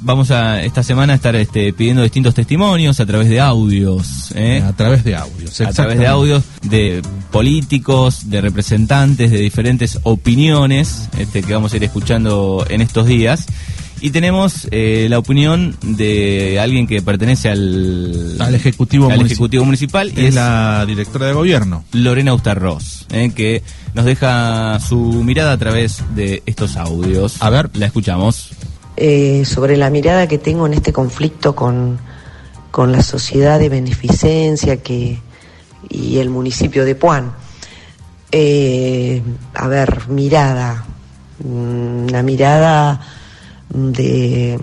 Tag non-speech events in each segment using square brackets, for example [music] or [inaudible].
Vamos a esta semana a estar este, pidiendo distintos testimonios a través de audios. ¿eh? A través de audios, A través de audios de políticos, de representantes de diferentes opiniones este, que vamos a ir escuchando en estos días. Y tenemos eh, la opinión de alguien que pertenece al, Al Ejecutivo al Municipal. Ejecutivo Municipal y Es es la directora de gobierno. Lorena Ustarroz, ¿eh? que nos deja su mirada a través de estos audios. A ver. La escuchamos. Eh, sobre la mirada que tengo en este conflicto con, con la sociedad de beneficencia que, y el municipio de Puan. Eh, a ver, mirada, mm, una mirada de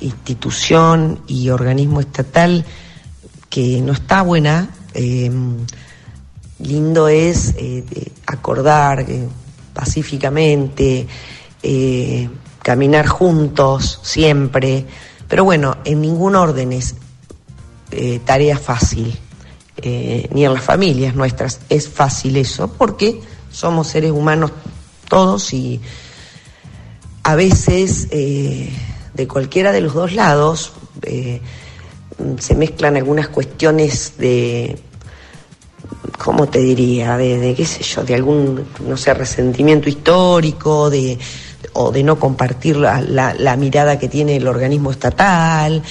institución y organismo estatal que no está buena. eh, lindo es eh, acordar pacíficamente, caminar juntos siempre, pero bueno, en ningún orden es eh, tarea fácil, eh, ni en las familias nuestras es fácil eso, porque somos seres humanos todos y a veces eh, de cualquiera de los dos lados se mezclan algunas cuestiones de ¿cómo te diría? De, de, qué sé yo, de algún, no sé, resentimiento histórico, de, o de no compartir la, la- mirada que tiene el organismo estatal,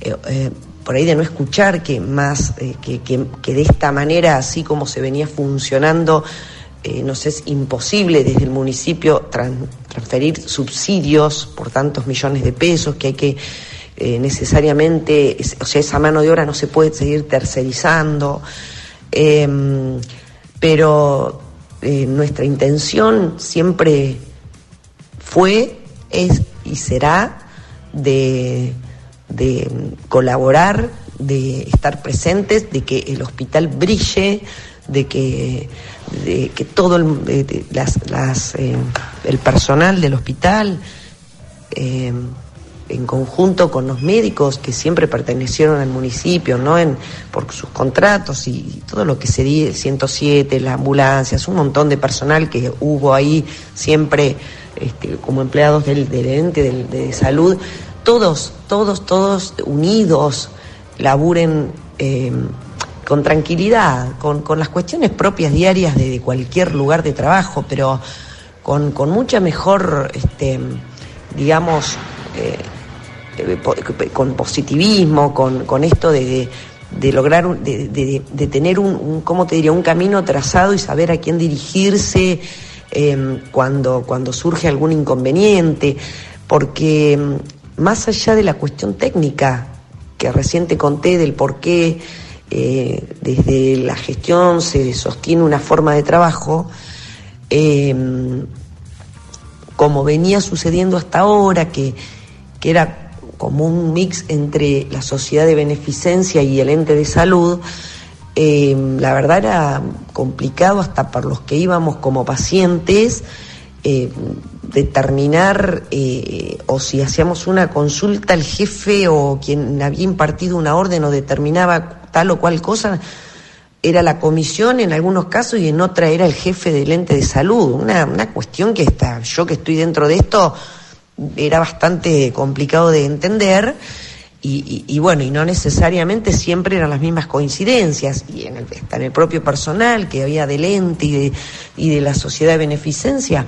eh, eh, por ahí de no escuchar que más, eh, que, que- de esta manera, así como se venía funcionando, nos es imposible desde el municipio tran- transferir subsidios por tantos millones de pesos, que hay que necesariamente, es- o sea, esa mano de obra no se puede seguir tercerizando. Em, pero nuestra intención siempre fue, es y será de, de colaborar, de estar presentes, de que el hospital brille, de que, de que todo el, eh, el personal del hospital eh, en conjunto con los médicos que siempre pertenecieron al municipio, ¿no? En, por sus contratos y, todo lo que se di, 107, las ambulancias, un montón de personal que hubo ahí siempre este, como empleados del, del ente de salud, todos, todos, todos unidos, laburen eh, con tranquilidad, con, con las cuestiones propias diarias de, cualquier lugar de trabajo, pero con, con mucha mejor, este, digamos, eh, con positivismo, con, con esto de, de- lograr, de, de- tener un, ¿cómo te diría?, un camino trazado y saber a quién dirigirse eh, cuando, cuando surge algún inconveniente, porque mm, más allá de la cuestión técnica que recién te conté del por qué eh, desde la gestión se sostiene una forma de trabajo, eh, como venía sucediendo hasta ahora, que, que era como un mix entre la sociedad de beneficencia y el ente de salud, eh, la verdad era complicado hasta para los que íbamos como pacientes eh, determinar eh, o si hacíamos una consulta al jefe o quien había impartido una orden o determinaba tal o cual cosa, era la comisión en algunos casos y en otra era el jefe del ente de salud. Una, una cuestión que está, yo que estoy dentro de esto, era bastante complicado de entender. Y, bueno, y no necesariamente siempre eran las mismas coincidencias. Y en el, en el propio personal que había del ente y de, y de la sociedad de beneficencia,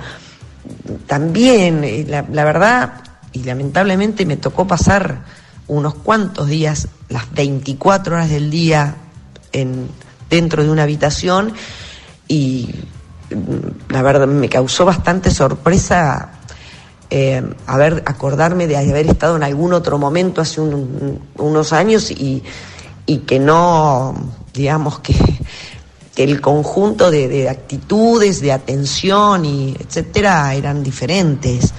también, eh, la, la verdad, y lamentablemente me tocó pasar unos cuantos días, las 24 horas del día, en, dentro de una habitación y mm, la verdad me causó bastante sorpresa eh, haber acordarme de haber estado en algún otro momento hace un- unos años y, y que no, digamos que, que el conjunto de, de actitudes, de atención y etcétera eran diferentes.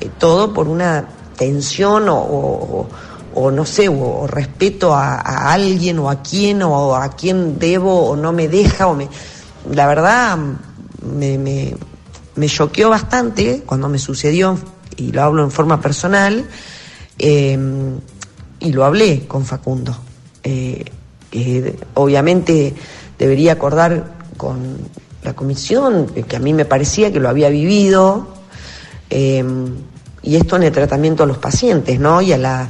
Eh, todo por una tensión o, o- no sé, o, o respeto a, a alguien o a quién o a quién debo o no me deja o me... La verdad me, me, me choqueó bastante cuando me sucedió, y lo hablo en forma personal, eh, y lo hablé con Facundo. Eh, que obviamente debería acordar con la comisión, que a mí me parecía que lo había vivido, eh, y esto en el tratamiento a los pacientes, ¿no? Y a la,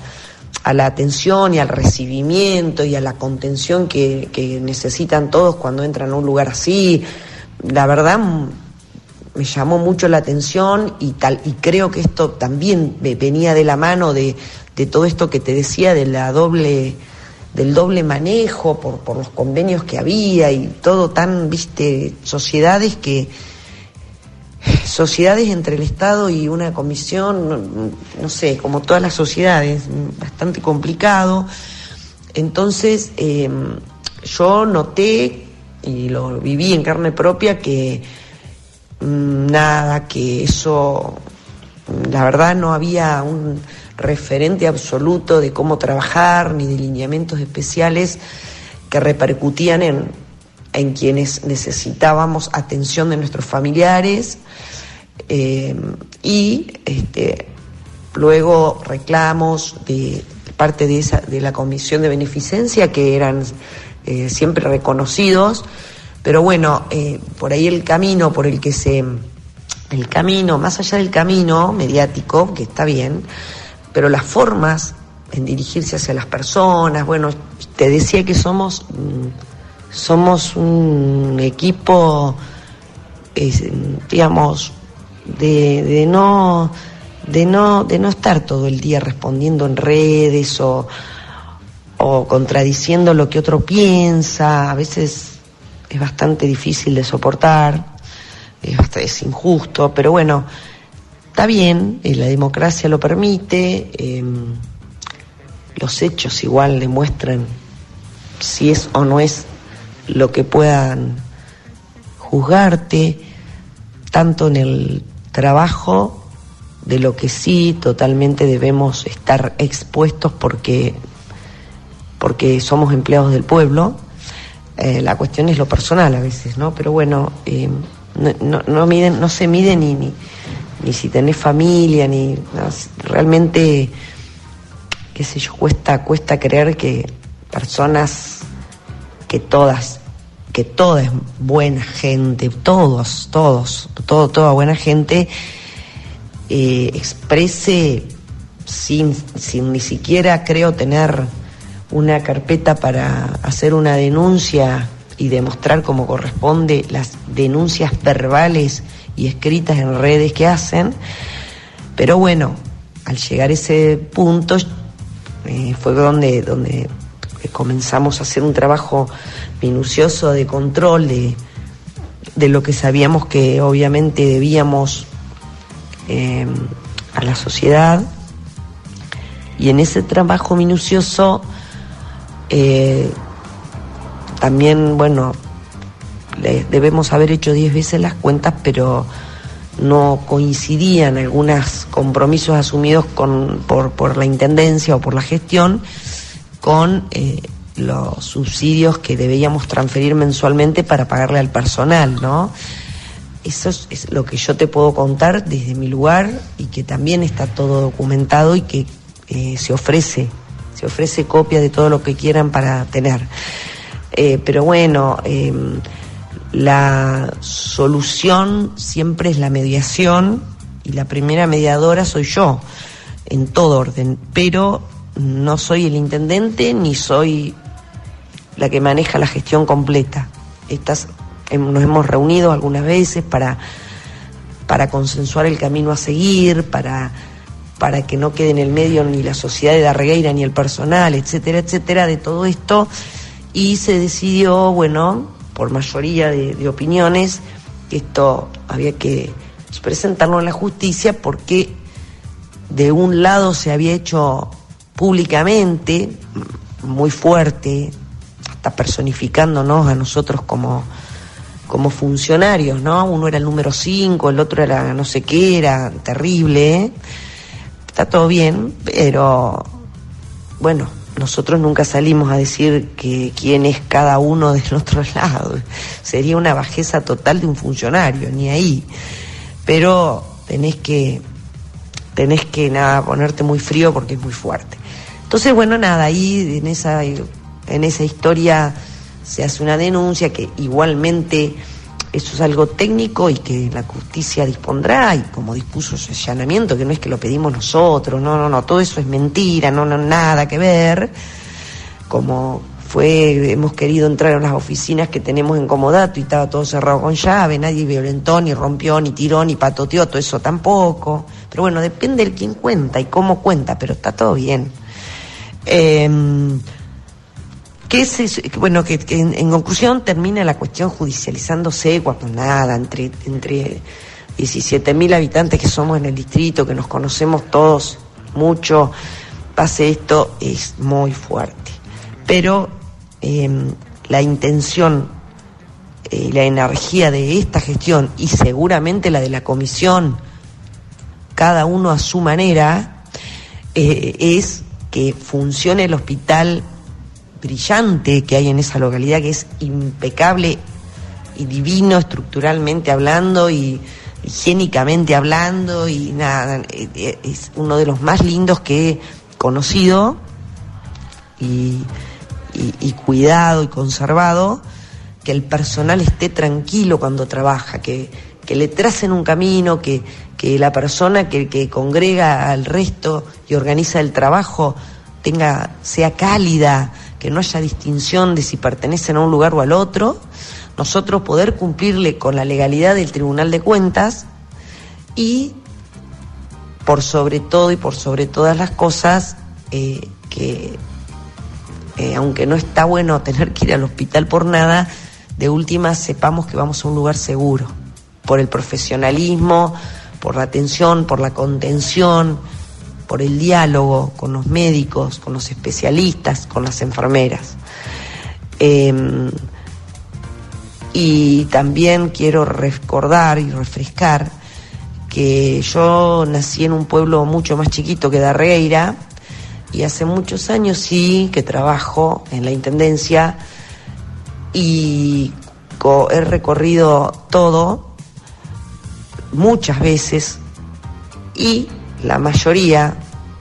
a la atención y al recibimiento y a la contención que, que necesitan todos cuando entran a un lugar así. La verdad me llamó mucho la atención y tal y creo que esto también venía de la mano de, de todo esto que te decía de la doble del doble manejo por, por los convenios que había y todo tan, viste, sociedades que sociedades entre el Estado y una comisión, no, sé, como todas las sociedades, bastante complicado. Entonces, em, yo noté y lo viví en carne propia que nada, que eso, la verdad no había un referente absoluto de cómo trabajar ni de lineamientos especiales que repercutían en, en quienes necesitábamos atención de nuestros familiares. Eh, y este, luego reclamos de parte de, esa, de la comisión de beneficencia que eran eh, siempre reconocidos, pero bueno, eh, por ahí el camino por el que se, el camino, más allá del camino mediático, que está bien, pero las formas en dirigirse hacia las personas, bueno, te decía que somos... Mm, somos un equipo, digamos, de, de, no, de, no, de no estar todo el día respondiendo en redes o, o contradiciendo lo que otro piensa. A veces es bastante difícil de soportar, es, es injusto, pero bueno, está bien, eh, la democracia lo permite, em, los hechos igual demuestran si es o no es lo que puedan juzgarte, tanto en el trabajo, de lo que sí totalmente debemos estar expuestos porque, porque somos empleados del pueblo. Eh, la cuestión es lo personal a veces, ¿no? Pero bueno, eh, no, no, miden, no se mide ni, ni, ni si tenés familia, ni realmente, qué sé yo, cuesta, cuesta creer que personas que todas que toda es buena gente, todos, todos, todo, toda buena gente eh, exprese sin, sin ni siquiera creo tener una carpeta para hacer una denuncia y demostrar como corresponde las denuncias verbales y escritas en redes que hacen. Pero bueno, al llegar a ese punto eh, fue donde, donde comenzamos a hacer un trabajo minucioso de control de, de lo que sabíamos que obviamente debíamos eh, a la sociedad. Y en ese trabajo minucioso eh, también, bueno, debemos haber hecho diez veces las cuentas, pero no coincidían algunos compromisos asumidos con, por, por la Intendencia o por la gestión con eh, los subsidios que debíamos transferir mensualmente para pagarle al personal, ¿no? Eso es, lo que yo te puedo contar desde mi lugar y que también está todo documentado y que eh, se ofrece, se ofrece copia de todo lo que quieran para tener. Eh, pero bueno, em, la solución siempre es la mediación y la primera mediadora soy yo, en todo orden, pero no soy el intendente ni soy la que maneja la gestión completa. Estas, nos hemos reunido algunas veces para, para consensuar el camino a seguir, para, para que no quede en el medio ni la sociedad de Darregueira ni el personal, etcétera, etcétera, de todo esto. Y se decidió, bueno, por mayoría de, opiniones, que esto había que presentarlo en la justicia porque de un lado se había hecho públicamente, muy fuerte, hasta personificándonos a nosotros como, como funcionarios, ¿no? Uno era el número 5, el otro era no sé qué, era terrible. ¿eh? Está todo bien, pero bueno, nosotros nunca salimos a decir que quién es cada uno del otro [laughs] lado. Sería una bajeza total de un funcionario, ni ahí. Pero tenés que, tenés que nada, ponerte muy frío porque es muy fuerte. Entonces, bueno, nada, ahí en esa, en esa historia se hace una denuncia que igualmente eso es algo técnico y que la justicia dispondrá y como dispuso ese allanamiento, que no es que lo pedimos nosotros, no, no, no, todo eso es mentira, no, no, nada que ver, como fue, hemos querido entrar a las oficinas que tenemos en Comodato y estaba todo cerrado con llave, nadie violentó, ni rompió, ni tiró, ni patoteó, todo eso tampoco. Pero bueno, depende de quién cuenta y cómo cuenta, pero está todo bien. Eh, que bueno, que, en, conclusión termina la cuestión judicializándose cuando nada, entre, entre 17.000 habitantes que somos en el distrito, que nos conocemos todos mucho, pase esto, es muy fuerte. Pero Em, la intención y eh, la energía de esta gestión y seguramente la de la comisión, cada uno a su manera, eh, es que funcione el hospital brillante que hay en esa localidad, que es impecable y divino estructuralmente hablando y higiénicamente hablando y nada, eh, es uno de los más lindos que he conocido y y, cuidado y conservado, que el personal esté tranquilo cuando trabaja, que, que le tracen un camino, que, que la persona que, que, congrega al resto y organiza el trabajo tenga, sea cálida, que no haya distinción de si pertenecen a un lugar o al otro, nosotros poder cumplirle con la legalidad del Tribunal de Cuentas y por sobre todo y por sobre todas las cosas eh, que eh, aunque no está bueno [laughs] tener que ir al hospital por nada, de última sepamos que vamos a un lugar seguro, por el profesionalismo, por la atención, por la contención, por el diálogo con los médicos, con los especialistas, con las enfermeras. Em, y también quiero recordar y refrescar que yo nací en un pueblo mucho más chiquito que Darreira, y hace muchos años sí que trabajo en la Intendencia y he recorrido todo muchas veces y la mayoría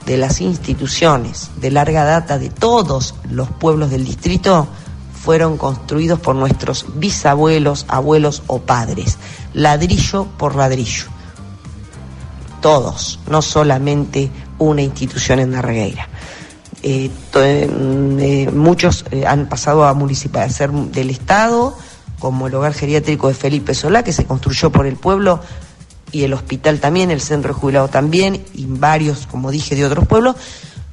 de las instituciones de larga data de todos los pueblos del distrito fueron construidos por nuestros bisabuelos, abuelos o padres, ladrillo por ladrillo. Todos, no solamente una institución en Narregueira. Eh, eh, muchos eh, han pasado a municipal, a ser del Estado, como el hogar geriátrico de Felipe Solá, que se construyó por el pueblo, y el hospital también, el centro de jubilado también, y varios, como dije, de otros pueblos,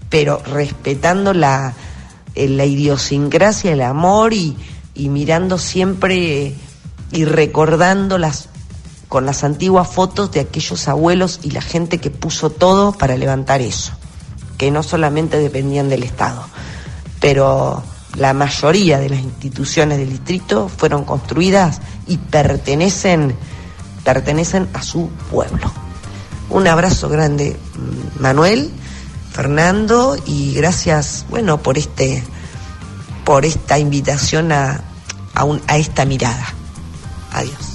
pero respetando la, la idiosincrasia, el amor y, y mirando siempre y recordando las con las antiguas fotos de aquellos abuelos y la gente que puso todo para levantar eso que no solamente dependían del Estado, pero la mayoría de las instituciones del distrito fueron construidas y pertenecen, pertenecen a su pueblo. Un abrazo grande, Manuel, Fernando, y gracias, bueno, por este, por esta invitación a, a, a esta mirada. Adiós.